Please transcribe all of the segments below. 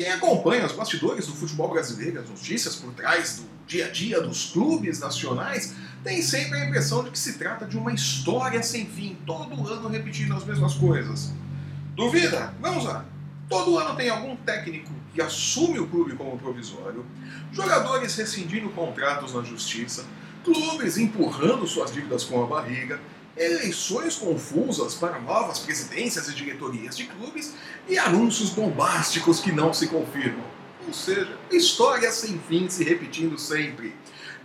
Quem acompanha os bastidores do futebol brasileiro, as notícias por trás do dia a dia dos clubes nacionais, tem sempre a impressão de que se trata de uma história sem fim, todo ano repetindo as mesmas coisas. Duvida? Vamos lá. Todo ano tem algum técnico que assume o clube como provisório, jogadores rescindindo contratos na justiça, clubes empurrando suas dívidas com a barriga, eleições confusas para novas presidências e diretorias de clubes e anúncios bombásticos que não se confirmam. Ou seja, história sem fim se repetindo sempre.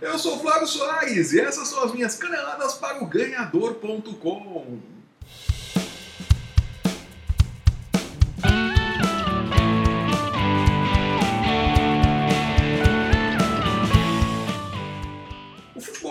Eu sou Flávio Soares e essas são as minhas caneladas para o ganhador.com.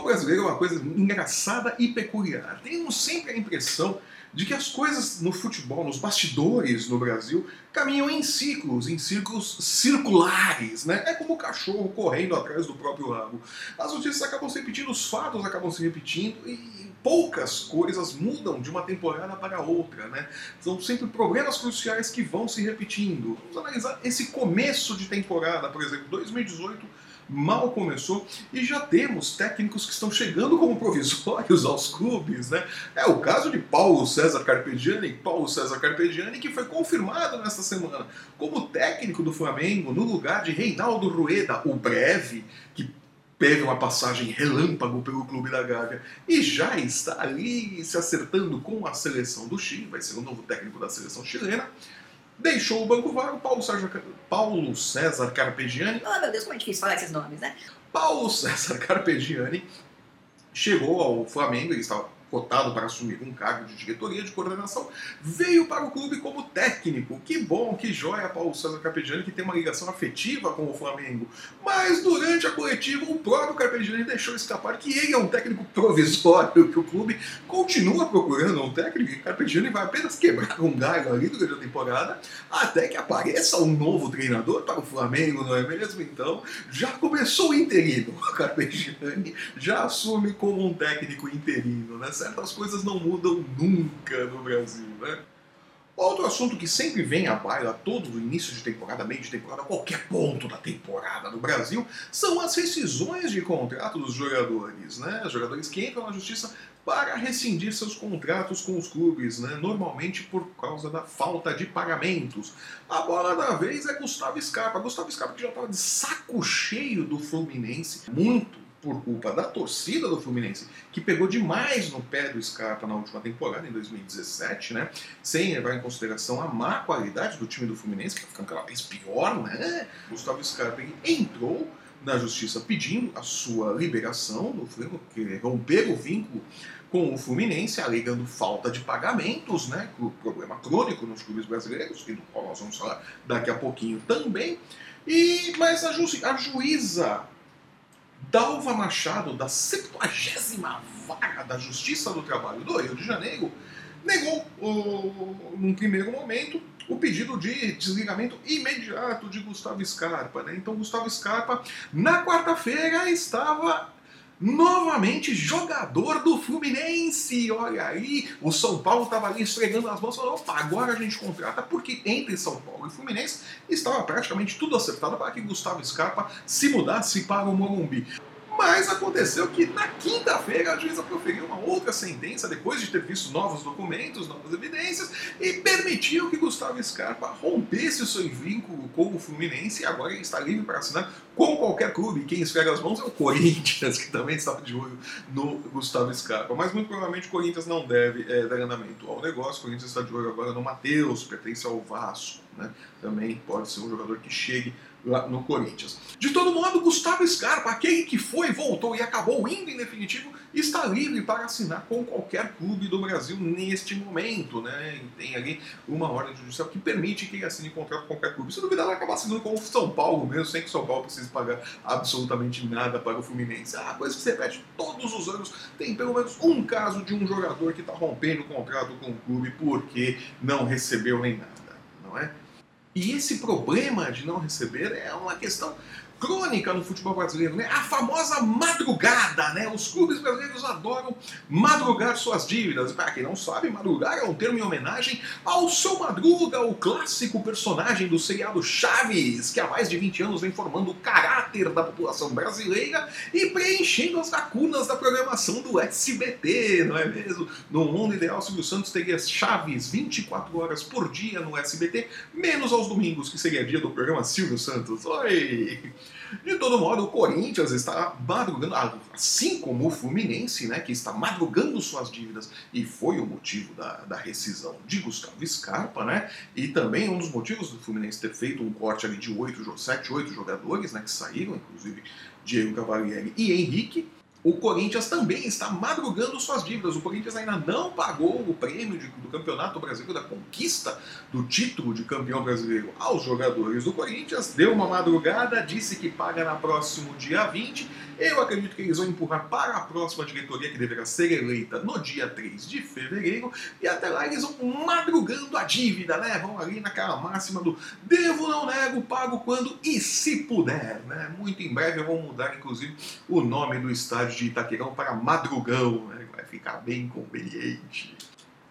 brasileiro é uma coisa engraçada e peculiar. Temos sempre a impressão de que as coisas no futebol, nos bastidores no Brasil, caminham em ciclos, em círculos circulares, né? É como o cachorro correndo atrás do próprio rabo. As notícias acabam se repetindo, os fatos acabam se repetindo e poucas coisas mudam de uma temporada para outra, né? São sempre problemas cruciais que vão se repetindo. Vamos analisar esse começo de temporada, por exemplo, 2018 mal começou e já temos técnicos que estão chegando como provisórios aos clubes, né? É o caso de Paulo César Carpegiani, Paulo César Carpegiani que foi confirmado nesta semana como técnico do Flamengo no lugar de Reinaldo Rueda, o breve, que teve uma passagem relâmpago pelo clube da Gávea e já está ali se acertando com a seleção do Chile, vai ser o novo técnico da seleção chilena. Deixou o banco vago, Paulo César, Paulo César Carpegiani. Ah, oh, meu Deus, como é difícil falar esses nomes, né? Paulo César Carpegiani chegou ao Flamengo, ele estava cotado para assumir um cargo de diretoria de coordenação, veio para o clube como técnico. Que bom, que joia, Paulo César Carpegiani, que tem uma ligação afetiva com o Flamengo. Mas durante a coletiva, o próprio Carpegiani deixou escapar que ele é um técnico provisório, que o clube continua procurando um técnico e Carpegiani vai apenas quebrar um galho ali durante a temporada, até que apareça um novo treinador para o Flamengo, não é mesmo? Então, já começou o interino. O Carpegiani já assume como um técnico interino, né? Certas coisas não mudam nunca no Brasil, né? Outro assunto que sempre vem à baila todo o início de temporada, meio de temporada, qualquer ponto da temporada no Brasil, são as rescisões de contrato dos jogadores, né? Jogadores que entram na justiça para rescindir seus contratos com os clubes, né? normalmente por causa da falta de pagamentos. A bola da vez é Gustavo Scarpa. Gustavo Scarpa que já estava de saco cheio do Fluminense, muito por culpa da torcida do Fluminense, que pegou demais no pé do Scarpa na última temporada, em 2017, né? Sem levar em consideração a má qualidade do time do Fluminense, que está ficando cada vez pior, né? Gustavo Scarpa entrou na justiça pedindo a sua liberação do Flamengo, que romper o vínculo com o Fluminense, alegando falta de pagamentos, né? Problema crônico nos clubes brasileiros, e do qual nós vamos falar daqui a pouquinho também. E, mas a, ju a juíza Dalva Machado, da 70 Vara da Justiça do Trabalho do Rio de Janeiro, negou, o, num primeiro momento, o pedido de desligamento imediato de Gustavo Scarpa. Né? Então, Gustavo Scarpa, na quarta-feira, estava novamente jogador do Fluminense. Olha aí, o São Paulo estava ali esfregando as mãos, falou, opa, agora a gente contrata, porque entre São Paulo e Fluminense estava praticamente tudo acertado para que Gustavo Scarpa se mudasse para o Morumbi. Mas aconteceu que na quinta-feira a juíza proferiu uma outra sentença, depois de ter visto novos documentos, novas evidências, e permitiu que Gustavo Scarpa rompesse o seu vínculo com o Fluminense e agora ele está livre para assinar com qualquer clube. Quem esfrega as mãos é o Corinthians, que também estava de olho no Gustavo Scarpa. Mas muito provavelmente o Corinthians não deve é, dar andamento ao negócio. O Corinthians está de olho agora no Matheus, pertence ao Vasco. Né? Também pode ser um jogador que chegue no Corinthians. De todo modo, Gustavo Scarpa, aquele que foi, voltou e acabou indo em definitivo, está livre para assinar com qualquer clube do Brasil neste momento. Né? Tem ali uma ordem judicial que permite que ele assine contrato com qualquer clube. Se duvidar, vai acabar assinando com o São Paulo mesmo, sem que o São Paulo precise pagar absolutamente nada para o Fluminense. Ah, coisa que você repete todos os anos. Tem pelo menos um caso de um jogador que está rompendo o contrato com o clube porque não recebeu nem nada, não é? E esse problema de não receber é uma questão crônica no futebol brasileiro, né? A famosa madrugada, né? Os clubes brasileiros adoram madrugar suas dívidas. Para quem não sabe, madrugar é um termo em homenagem ao seu Madruga, o clássico personagem do seriado Chaves, que há mais de 20 anos vem formando o caráter da população brasileira e preenchendo as lacunas da programação do SBT, não é mesmo? No mundo ideal, Silvio Santos teria Chaves 24 horas por dia no SBT, menos aos domingos, que seria dia do programa Silvio Santos. Oi! De todo modo, o Corinthians está madrugando, assim como o Fluminense, né, que está madrugando suas dívidas, e foi o motivo da, da rescisão de Gustavo Scarpa, né, e também um dos motivos do Fluminense ter feito um corte ali de 8, 7, 8 jogadores, né, que saíram, inclusive Diego Cavalieri e Henrique, o Corinthians também está madrugando suas dívidas. O Corinthians ainda não pagou o prêmio de, do Campeonato Brasileiro, da conquista do título de campeão brasileiro aos jogadores do Corinthians. Deu uma madrugada, disse que paga na próximo dia 20. Eu acredito que eles vão empurrar para a próxima diretoria, que deverá ser eleita no dia 3 de fevereiro. E até lá eles vão madrugando a dívida, né? Vão ali naquela máxima do devo, não nego, pago quando e se puder, né? Muito em breve vão mudar, inclusive, o nome do estádio de Itaquerão para Madrugão, né? vai ficar bem conveniente.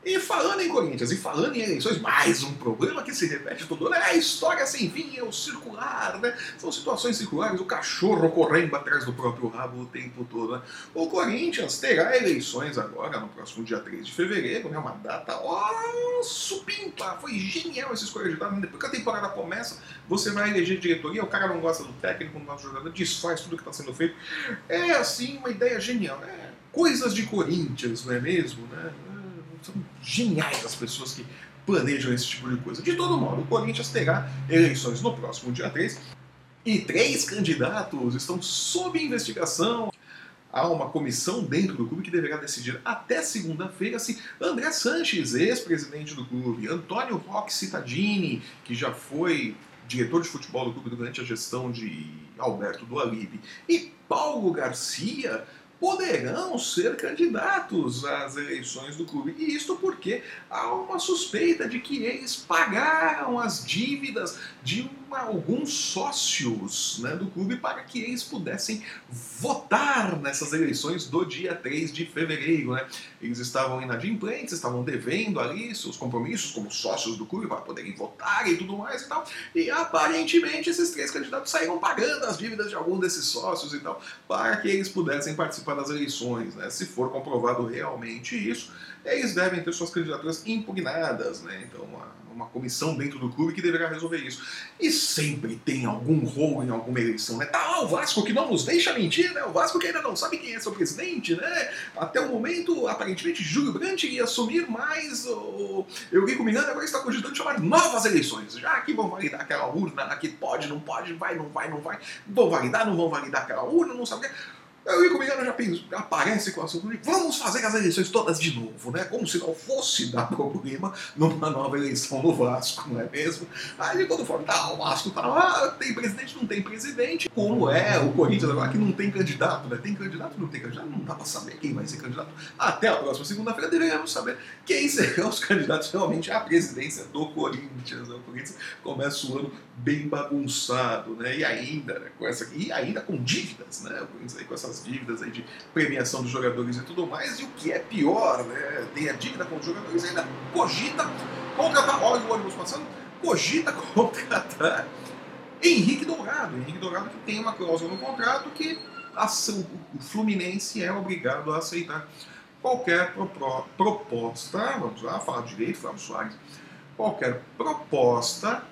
E falando em Corinthians, e falando em eleições, mais um problema que se repete todo ano é a história sem fim, é o circular, né? São situações circulares, o cachorro correndo atrás do próprio rabo o tempo todo. Né? O Corinthians terá eleições agora, no próximo dia 3 de fevereiro, né? Uma data, ó, supimpa, foi genial essa escolha de data. Depois que a temporada começa, você vai eleger diretoria, o cara não gosta do técnico, não gosta do jogador, desfaz tudo que está sendo feito. É, assim, uma ideia genial, né? Coisas de Corinthians, não é mesmo, né? São geniais as pessoas que planejam esse tipo de coisa. De todo modo, o Corinthians terá eleições no próximo dia 3 e três candidatos estão sob investigação. Há uma comissão dentro do clube que deverá decidir até segunda-feira se André Sanches, ex-presidente do clube, Antônio Roque Cittadini, que já foi diretor de futebol do clube durante a gestão de Alberto do Alibe, e Paulo Garcia poderão ser candidatos às eleições do clube. E isto porque há uma suspeita de que eles pagaram as dívidas de uma, alguns sócios né, do clube para que eles pudessem votar nessas eleições do dia 3 de fevereiro. Né? Eles estavam inadimplentes, estavam devendo ali seus compromissos como sócios do clube para poderem votar e tudo mais e tal. E aparentemente esses três candidatos saíram pagando as dívidas de algum desses sócios e tal para que eles pudessem participar das eleições. Né? Se for comprovado realmente isso, eles devem ter suas candidaturas impugnadas. Né? Então, a uma comissão dentro do clube que deverá resolver isso. E sempre tem algum rolo em alguma eleição, né? Tá lá o Vasco que não nos deixa mentir, né? O Vasco que ainda não sabe quem é seu presidente, né? Até o momento, aparentemente, Júlio Brandt ia assumir, mas o Eurico Miranda agora está cogitando chamar novas eleições. Já que vão validar aquela urna, aqui pode, não pode, vai, não vai, não vai, vão validar, não vão validar aquela urna, não sabe o que. O Rico Miranda já aparece com a assunto vamos fazer as eleições todas de novo, né? Como se não fosse dar problema numa nova eleição no Vasco, não é mesmo? Aí quando for, tá, o Vasco tá lá, tem presidente, não tem presidente. Como é o Corinthians agora que não tem candidato, né? Tem candidato, não tem candidato, não dá pra saber quem vai ser candidato. Até a próxima segunda-feira deveríamos saber quem serão os candidatos realmente à presidência do Corinthians. Né? O Corinthians começa o ano bem bagunçado, né? E ainda, né, com essa, e ainda com dívidas, né? O Corinthians aí com essas dívidas aí de premiação dos jogadores e tudo mais. E o que é pior, né? Tem a dívida com os jogadores ainda cogita contratar, olha o ônibus passando, cogita contratar Henrique Dourado. Henrique Dourado que tem uma cláusula no contrato que ação, o Fluminense é obrigado a aceitar qualquer proposta, vamos lá, falar direito, Flávio Soares, qualquer proposta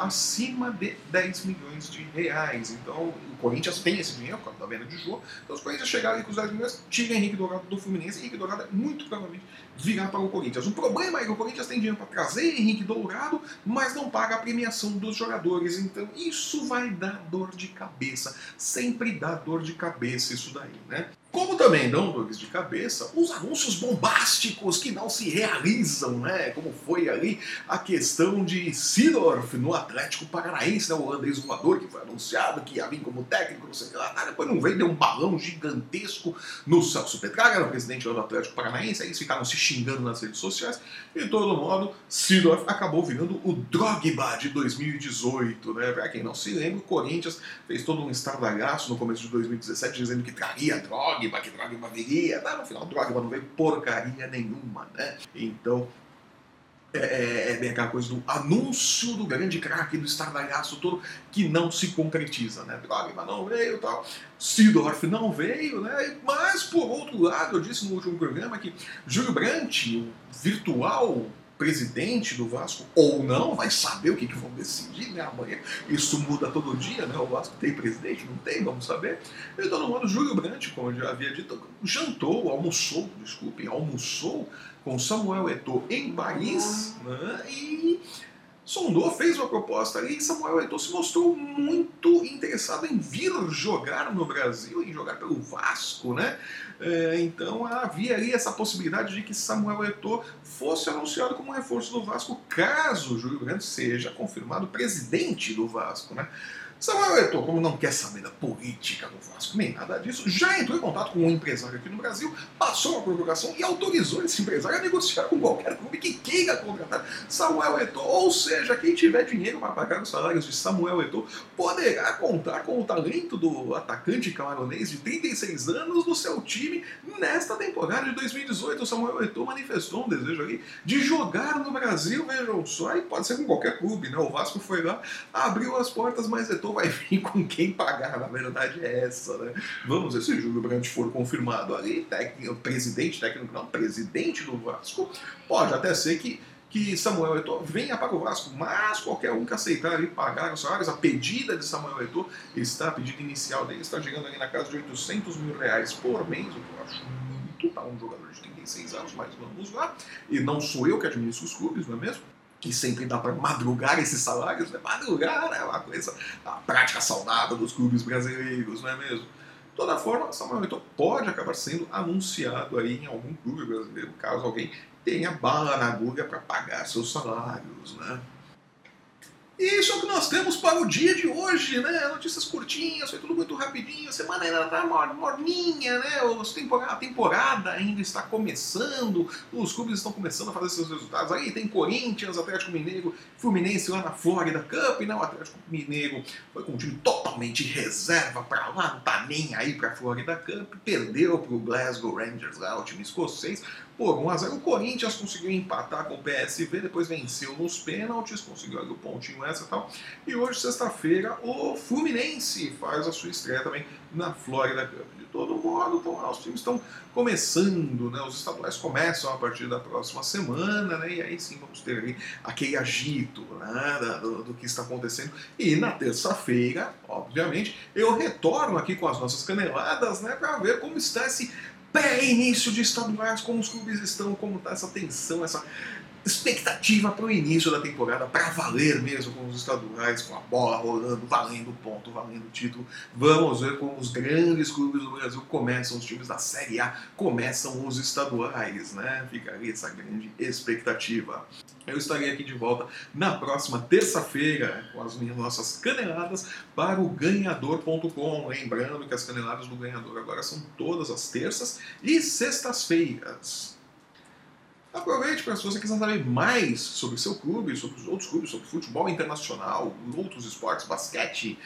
acima de 10 milhões de reais. Então, o Corinthians tem esse dinheiro, por da venda de jogo. Então, os Corinthians chegaram ali com os 10 milhões, tira Henrique Dourado do Fluminense, Henrique Dourado muito provavelmente virá para o Corinthians. O problema é que o Corinthians tem dinheiro para trazer Henrique Dourado, mas não paga a premiação dos jogadores. Então, isso vai dar dor de cabeça. Sempre dá dor de cabeça isso daí, né? Como também dão dores de cabeça os anúncios bombásticos que não se realizam, né? Como foi ali a questão de Sidorf no Atlético Paranaense, né? o holandês voador que foi anunciado que ia vir como técnico, não sei o que lá, depois não veio, deu um balão gigantesco no Celso Petraga, era o presidente do Atlético Paranaense, aí eles ficaram se xingando nas redes sociais, e de todo modo, Sidorf acabou virando o Drogba de 2018, né? Pra quem não se lembra, o Corinthians fez todo um estardalhaço no começo de 2017 dizendo que traria droga Drogba, que Drogba viria. Tá, no final, Drogba não veio porcaria nenhuma, né? Então, é, é, é, aquela coisa do anúncio do grande craque, do estardalhaço todo, que não se concretiza, né? Drogba não veio tal, Sidorf não veio, né? Mas, por outro lado, eu disse no último programa que Júlio Brandt, o virtual presidente do Vasco, ou não, vai saber o que, que vão decidir, né? Amanhã isso muda todo dia, né? O Vasco tem presidente, não tem, vamos saber. E todo mundo, Júlio Brandt, como eu já havia dito, jantou, almoçou, desculpem, almoçou com Samuel Eto'o em Paris, né? E sondou, fez uma proposta ali e Samuel Eto'o se mostrou muito interessado em vir jogar no Brasil, em jogar pelo Vasco, né? É, então havia ali essa possibilidade de que Samuel Eto'o fosse anunciado como reforço do Vasco caso Júlio Grande seja confirmado presidente do Vasco, né? Samuel Eto'o, como não quer saber da política do Vasco, nem nada disso, já entrou em contato com um empresário aqui no Brasil, passou uma procuração e autorizou esse empresário a negociar com qualquer clube que queira contratar Samuel Eto'o. Ou seja, quem tiver dinheiro para pagar os salários de Samuel Eto'o poderá contar com o talento do atacante camaronês de 36 anos no seu time nesta temporada de 2018. O Samuel Eto'o manifestou um desejo ali de jogar no Brasil, vejam só, e pode ser com qualquer clube, né? O Vasco foi lá, abriu as portas, mas Eto'o vai vir com quem pagar, na verdade é essa, né? Vamos ver se o Júlio Brandt for confirmado ali, técnico, presidente, técnico não, presidente do Vasco, pode até ser que que Samuel Eto'o venha para o Vasco, mas qualquer um que aceitar ali pagar os salários, a pedida de Samuel Eto'o está, a pedida inicial dele está chegando ali na casa de 800 mil reais por mês, o que eu acho muito, tá um jogador de 36 anos, mas vamos lá, e não sou eu que administro os clubes, não é mesmo? Que sempre dá para madrugar esses salários, né? Madrugar é uma coisa, a prática saudável dos clubes brasileiros, não é mesmo? De toda forma, Samuel Eto'o pode acabar sendo anunciado aí em algum clube brasileiro, caso alguém tenha bala na agulha para pagar seus salários, né? E isso é o que nós temos para o dia de hoje, né? Notícias curtinhas, foi tudo muito rapidinho, a semana ainda está morninha, né? A temporada ainda está começando, os clubes estão começando a fazer seus resultados. Aí tem Corinthians, Atlético Mineiro, Fluminense lá na Florida Cup, né? O Atlético Mineiro foi com um time totalmente reserva para lá, não tá nem aí para a Florida Cup, perdeu para o Glasgow Rangers lá, o time escocês, por 1 a 0 O Corinthians conseguiu empatar com o PSV, depois venceu nos pênaltis, conseguiu ali o pontinho essa e tal. E hoje, sexta-feira, o Fluminense faz a sua estreia também na Florida Cup. De todo modo, então, os times estão começando, né? Os estaduais começam a partir da próxima semana, né? E aí sim vamos ter ali aquele agito né? do, do que está acontecendo. E na terça-feira, obviamente, eu retorno aqui com as nossas caneladas, né? Para ver como está esse pré-início de estaduais, como os clubes estão, como está essa tensão, essa expectativa para o início da temporada, para valer mesmo com os estaduais, com a bola rolando, valendo ponto, valendo título. Vamos ver como os grandes clubes do Brasil começam, os times da Série A começam os estaduais, né? Fica aí essa grande expectativa. Eu estarei aqui de volta na próxima terça-feira com as minhas nossas caneladas para o ganhador.com. Lembrando que as caneladas do ganhador agora são todas as terças e sextas-feiras. Aproveite para se você quiser saber mais sobre seu clube, sobre os outros clubes, sobre futebol internacional, outros esportes, basquete,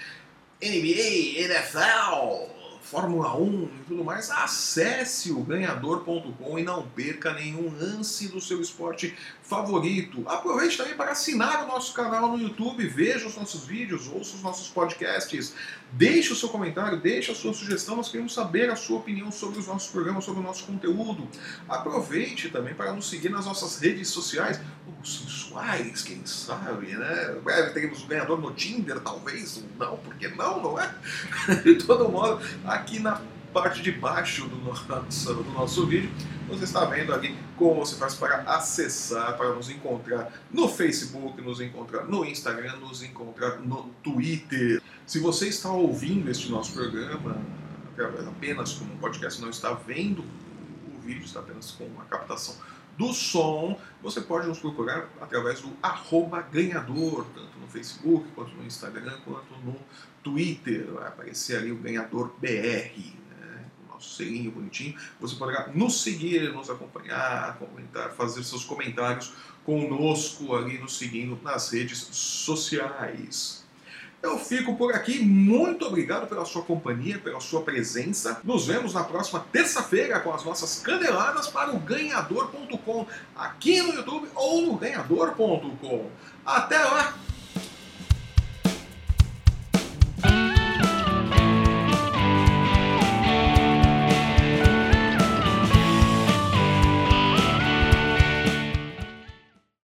NBA, NFL, Fórmula 1 e tudo mais, acesse o ganhador.com e não perca nenhum lance do seu esporte favorito. Aproveite também para assinar o nosso canal no YouTube, veja os nossos vídeos, ouça os nossos podcasts, deixe o seu comentário, deixe a sua sugestão, nós queremos saber a sua opinião sobre os nossos programas, sobre o nosso conteúdo. Aproveite também para nos seguir nas nossas redes sociais, sensuais, quem sabe, né? Breve teremos o ganhador no Tinder, talvez, não, porque não, não é? De todo modo, aqui na parte de baixo do nosso, do nosso vídeo, você está vendo ali como você faz para acessar, para nos encontrar no Facebook, nos encontrar no Instagram, nos encontrar no Twitter. Se você está ouvindo este nosso programa apenas como um podcast, não está vendo o vídeo, está apenas com a captação do som, você pode nos procurar através do ganhador, tanto no Facebook, quanto no Instagram, quanto no Twitter. Vai aparecer ali o ganhador BR, né? o nosso selinho bonitinho. Você poderá nos seguir, nos acompanhar, comentar, fazer seus comentários conosco ali, nos seguindo nas redes sociais. Eu fico por aqui. Muito obrigado pela sua companhia, pela sua presença. Nos vemos na próxima terça-feira com as nossas caneladas para o ganhador.com, aqui no YouTube ou no ganhador.com. Até lá!